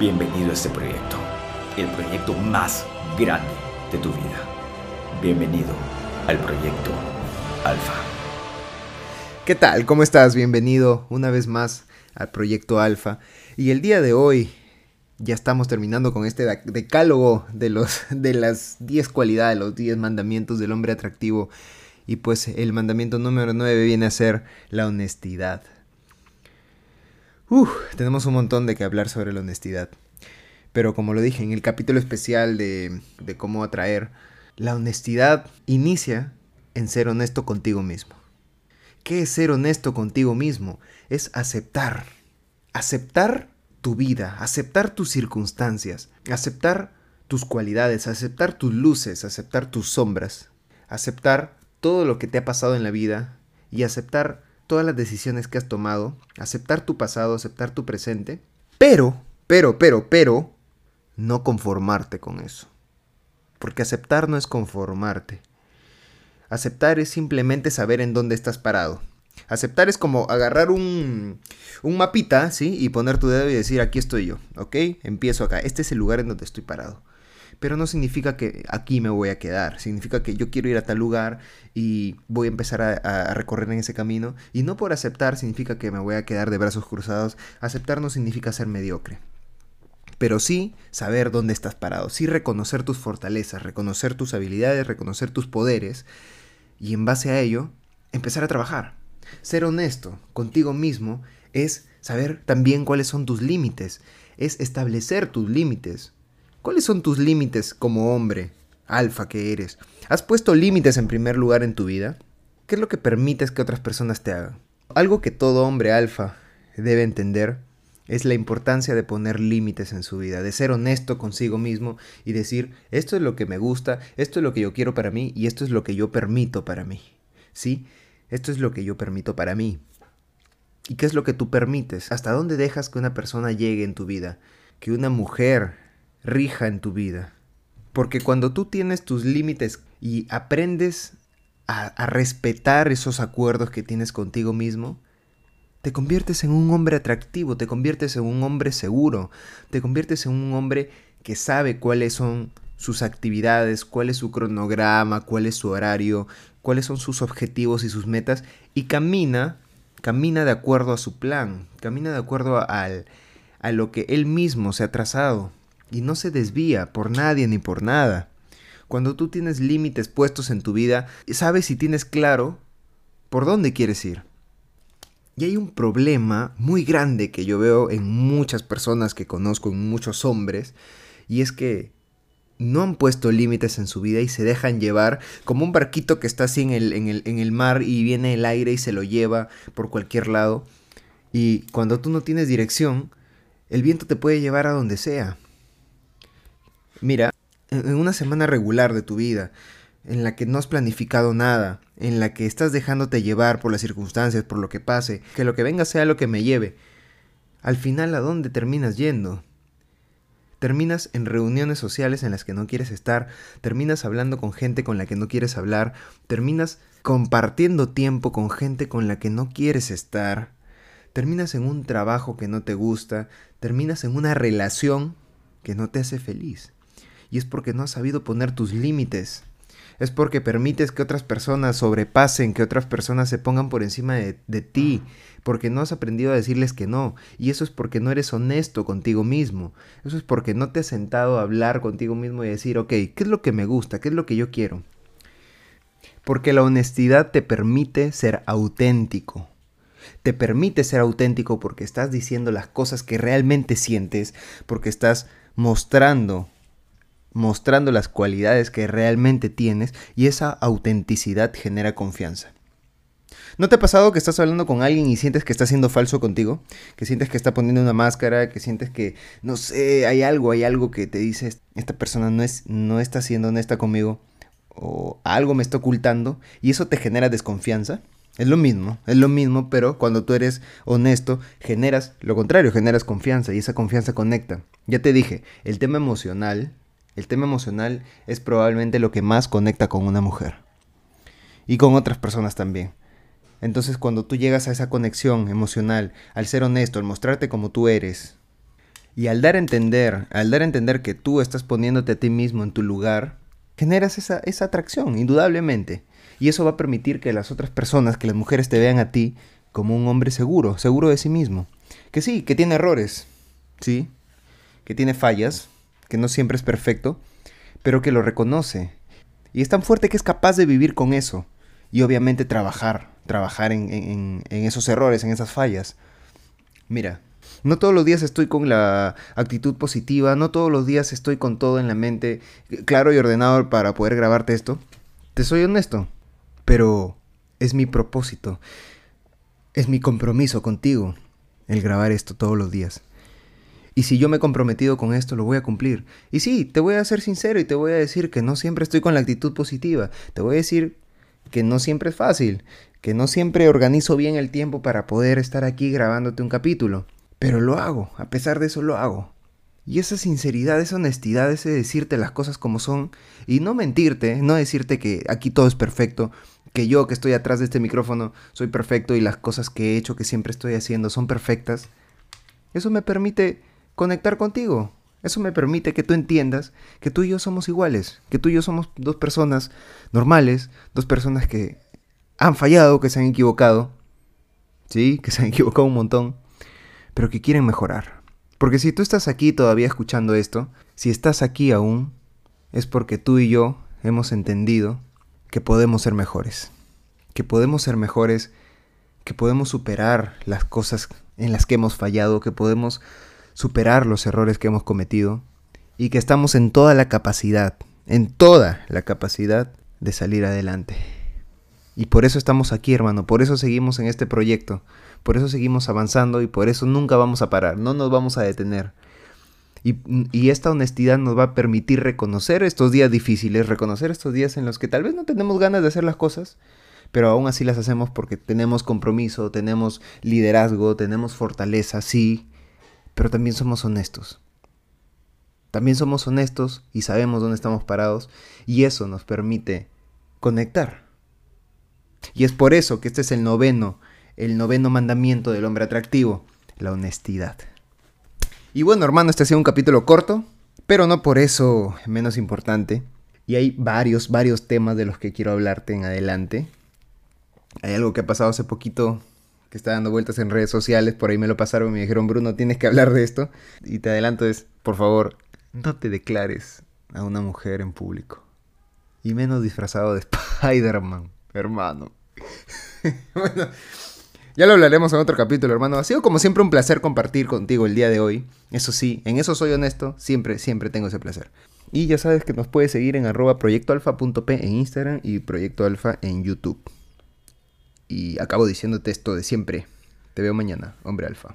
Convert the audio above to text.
Bienvenido a este proyecto, el proyecto más grande de tu vida. Bienvenido al proyecto Alfa. ¿Qué tal? ¿Cómo estás? Bienvenido una vez más al proyecto Alfa. Y el día de hoy ya estamos terminando con este decálogo de, los, de las 10 cualidades, los 10 mandamientos del hombre atractivo. Y pues el mandamiento número 9 viene a ser la honestidad. Tenemos un montón de que hablar sobre la honestidad. Pero como lo dije en el capítulo especial de, de cómo atraer, la honestidad inicia en ser honesto contigo mismo. ¿Qué es ser honesto contigo mismo? Es aceptar. Aceptar tu vida, aceptar tus circunstancias, aceptar tus cualidades, aceptar tus luces, aceptar tus sombras, aceptar todo lo que te ha pasado en la vida y aceptar todas las decisiones que has tomado, aceptar tu pasado, aceptar tu presente, pero, pero, pero, pero, no conformarte con eso. Porque aceptar no es conformarte. Aceptar es simplemente saber en dónde estás parado. Aceptar es como agarrar un, un mapita, ¿sí? Y poner tu dedo y decir, aquí estoy yo, ¿ok? Empiezo acá. Este es el lugar en donde estoy parado pero no significa que aquí me voy a quedar, significa que yo quiero ir a tal lugar y voy a empezar a, recorrer en ese camino, y no por aceptar significa que me voy a quedar de brazos cruzados, aceptar no significa ser mediocre. Pero sí saber dónde estás parado, sí reconocer tus fortalezas, reconocer tus habilidades, reconocer tus poderes, y en base a ello, empezar a trabajar. Ser honesto contigo mismo es saber también cuáles son tus límites, es establecer tus límites, ¿Cuáles son tus límites como hombre, alfa que eres? ¿Has puesto límites en primer lugar en tu vida? ¿Qué es lo que permites que otras personas te hagan? Algo que todo hombre alfa debe entender es la importancia de poner límites en su vida, de ser honesto consigo mismo y decir, esto es lo que me gusta, esto es lo que yo quiero para mí y esto es lo que yo permito para mí. ¿Sí? Esto es lo que yo permito para mí. ¿Y qué es lo que tú permites? ¿Hasta dónde dejas que una persona llegue en tu vida? Que una mujer rija en tu vida. Porque cuando tú tienes tus límites y aprendes a, respetar esos acuerdos que tienes contigo mismo, te conviertes en un hombre atractivo, te conviertes en un hombre seguro, te conviertes en un hombre que sabe cuáles son sus actividades, cuál es su cronograma, cuál es su horario, cuáles son sus objetivos y sus metas, y camina, camina de acuerdo a su plan, camina de acuerdo a, a lo que él mismo se ha trazado y no se desvía por nadie ni por nada. Cuando tú tienes límites puestos en tu vida, sabes si tienes claro por dónde quieres ir. Y hay un problema muy grande que yo veo en muchas personas que conozco, en muchos hombres, y es que no han puesto límites en su vida y se dejan llevar como un barquito que está así en el, en el, en el mar y viene el aire y se lo lleva por cualquier lado. Y cuando tú no tienes dirección, el viento te puede llevar a donde sea. Mira, en una semana regular de tu vida, en la que no has planificado nada, en la que estás dejándote llevar por las circunstancias, por lo que pase, que lo que venga sea lo que me lleve, al final a dónde terminas yendo? Terminas en reuniones sociales en las que no quieres estar, terminas hablando con gente con la que no quieres hablar, terminas compartiendo tiempo con gente con la que no quieres estar, terminas en un trabajo que no te gusta, terminas en una relación que no te hace feliz y es porque no has sabido poner tus límites. Es porque permites que otras personas sobrepasen, que otras personas se pongan por encima de, ti, porque no has aprendido a decirles que no. Y eso es porque no eres honesto contigo mismo. Eso es porque no te has sentado a hablar contigo mismo y decir, ok, ¿qué es lo que me gusta? ¿Qué es lo que yo quiero? Porque la honestidad te permite ser auténtico. Te permite ser auténtico porque estás diciendo las cosas que realmente sientes, porque estás mostrando mostrando las cualidades que realmente tienes y esa autenticidad genera confianza. ¿No te ha pasado que estás hablando con alguien y sientes que está siendo falso contigo? Que sientes que está poniendo una máscara, que sientes que, no sé, hay algo, hay algo que te dice, esta persona no, es, no está siendo honesta conmigo o algo me está ocultando y eso te genera desconfianza? Es lo mismo, es lo mismo, pero cuando tú eres honesto, generas lo contrario, generas confianza y esa confianza conecta. Ya te dije, el tema emocional el tema emocional es probablemente lo que más conecta con una mujer. Y con otras personas también. Entonces cuando tú llegas a esa conexión emocional, al ser honesto, al mostrarte como tú eres, Y al dar a entender, al dar a entender que tú estás poniéndote a ti mismo en tu lugar, generas esa, esa atracción, indudablemente. Y eso va a permitir que las otras personas, que las mujeres te vean a ti como un hombre seguro, seguro de sí mismo. Que sí, que tiene errores, sí, que tiene fallas, que no siempre es perfecto, pero que lo reconoce. Y es tan fuerte que es capaz de vivir con eso. Y obviamente trabajar, trabajar en, esos errores, en esas fallas. Mira, no todos los días estoy con la actitud positiva, no todos los días estoy con todo en la mente claro y ordenado para poder grabarte esto. Te soy honesto, pero es mi propósito, es mi compromiso contigo el grabar esto todos los días. Y si yo me he comprometido con esto, lo voy a cumplir. Y sí, te voy a ser sincero y te voy a decir que no siempre estoy con la actitud positiva. Te voy a decir que no siempre es fácil, que no siempre organizo bien el tiempo para poder estar aquí grabándote un capítulo. Pero lo hago, a pesar de eso lo hago. Y esa sinceridad, esa honestidad, ese decirte las cosas como son y no mentirte, no decirte que aquí todo es perfecto, que yo que estoy atrás de este micrófono soy perfecto y las cosas que he hecho, que siempre estoy haciendo son perfectas. Eso me permite conectar contigo. Eso me permite que tú entiendas que tú y yo somos iguales, que tú y yo somos dos personas normales, dos personas que han fallado, que se han equivocado, ¿sí? Que se han equivocado un montón, pero que quieren mejorar. Porque si tú estás aquí todavía escuchando esto, si estás aquí aún, es porque tú y yo hemos entendido que podemos ser mejores, que podemos ser mejores, que podemos superar las cosas en las que hemos fallado, que podemos superar los errores que hemos cometido y que estamos en toda la capacidad, en toda la capacidad de salir adelante. Y por eso estamos aquí, hermano, por eso seguimos en este proyecto, por eso seguimos avanzando y por eso nunca vamos a parar, no nos vamos a detener. Y, y, esta honestidad nos va a permitir reconocer estos días difíciles, reconocer estos días en los que tal vez no tenemos ganas de hacer las cosas, pero aún así las hacemos porque tenemos compromiso, tenemos liderazgo, tenemos fortaleza, sí, pero también somos honestos. También somos honestos y sabemos dónde estamos parados y eso nos permite conectar. Y es por eso que este es el noveno, el noveno mandamiento del hombre atractivo, la honestidad. Y bueno, hermano, este ha sido un capítulo corto, pero no por eso menos importante. Y hay varios, varios temas de los que quiero hablarte en adelante. Hay algo que ha pasado hace poquito que está dando vueltas en redes sociales, por ahí me lo pasaron y me dijeron, Bruno, tienes que hablar de esto. Y te adelanto es, por favor, no te declares a una mujer en público. Y menos disfrazado de Spider-Man, hermano. bueno, ya lo hablaremos en otro capítulo, hermano. Ha sido como siempre un placer compartir contigo el día de hoy. Eso sí, en eso soy honesto, siempre, siempre tengo ese placer. Y ya sabes que nos puedes seguir en arroba proyectoalfa.p en Instagram y Proyecto Alfa en YouTube. Y acabo diciéndote esto de siempre. Te veo mañana, hombre alfa.